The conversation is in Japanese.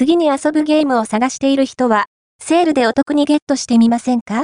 次に遊ぶゲームを探している人は、セールでお得にゲットしてみませんか？